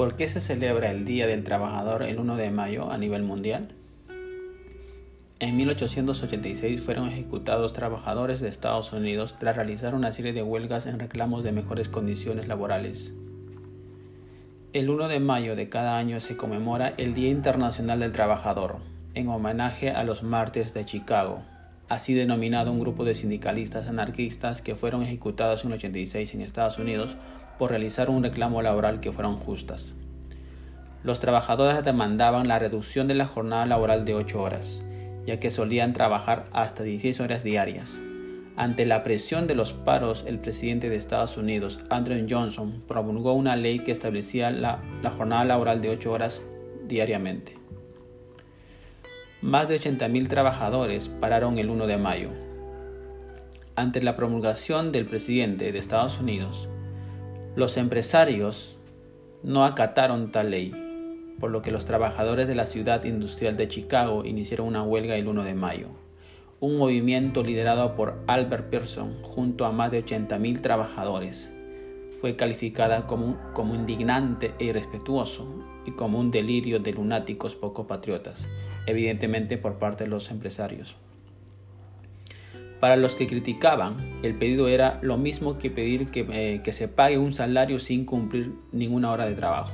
¿Por qué se celebra el Día del Trabajador el 1 de mayo a nivel mundial? En 1886 fueron ejecutados trabajadores de Estados Unidos tras realizar una serie de huelgas en reclamos de mejores condiciones laborales. El 1 de mayo de cada año se conmemora el Día Internacional del Trabajador, en homenaje a los martes de Chicago, así denominado un grupo de sindicalistas anarquistas que fueron ejecutados en 86 en Estados Unidos por realizar un reclamo laboral que fueron justas. Los trabajadores demandaban la reducción de la jornada laboral de 8 horas, ya que solían trabajar hasta 16 horas diarias. Ante la presión de los paros, el presidente de Estados Unidos, Andrew Johnson, promulgó una ley que establecía la, jornada laboral de 8 horas diariamente. Más de 80.000 trabajadores pararon el 1 de mayo. Ante la promulgación del presidente de Estados Unidos, los empresarios no acataron tal ley por lo que los trabajadores de la ciudad industrial de Chicago iniciaron una huelga el 1 de mayo. Un movimiento liderado por Albert Pearson junto a más de 80.000 trabajadores. Fue calificada como, como indignante e irrespetuoso y como un delirio de lunáticos poco patriotas, evidentemente por parte de los empresarios. Para los que criticaban, el pedido era lo mismo que pedir que, eh, que se pague un salario sin cumplir ninguna hora de trabajo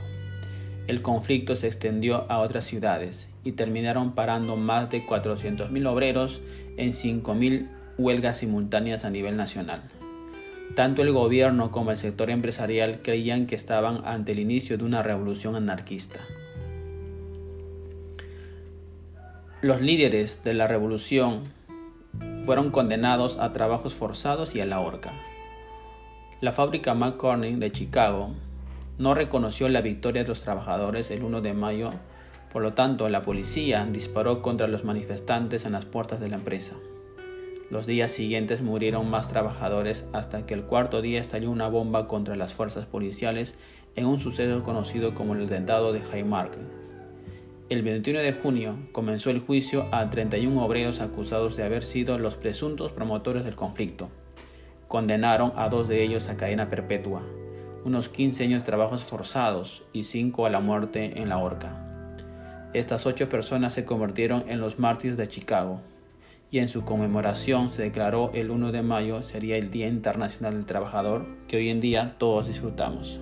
el conflicto se extendió a otras ciudades y terminaron parando más de 400.000 obreros en 5.000 huelgas simultáneas a nivel nacional. Tanto el gobierno como el sector empresarial creían que estaban ante el inicio de una revolución anarquista. Los líderes de la revolución fueron condenados a trabajos forzados y a la horca. La fábrica McCormick de Chicago no reconoció la victoria de los trabajadores el 1 de mayo, por lo tanto la policía disparó contra los manifestantes en las puertas de la empresa. Los días siguientes murieron más trabajadores hasta que el cuarto día estalló una bomba contra las fuerzas policiales en un suceso conocido como el atentado de Haymarket. El 21 de junio comenzó el juicio a 31 obreros acusados de haber sido los presuntos promotores del conflicto. Condenaron a dos de ellos a cadena perpetua, unos 15 años de trabajos forzados y 5 a la muerte en la horca. Estas ocho personas se convirtieron en los mártires de Chicago y en su conmemoración se declaró el 1 de mayo sería el Día Internacional del Trabajador que hoy en día todos disfrutamos.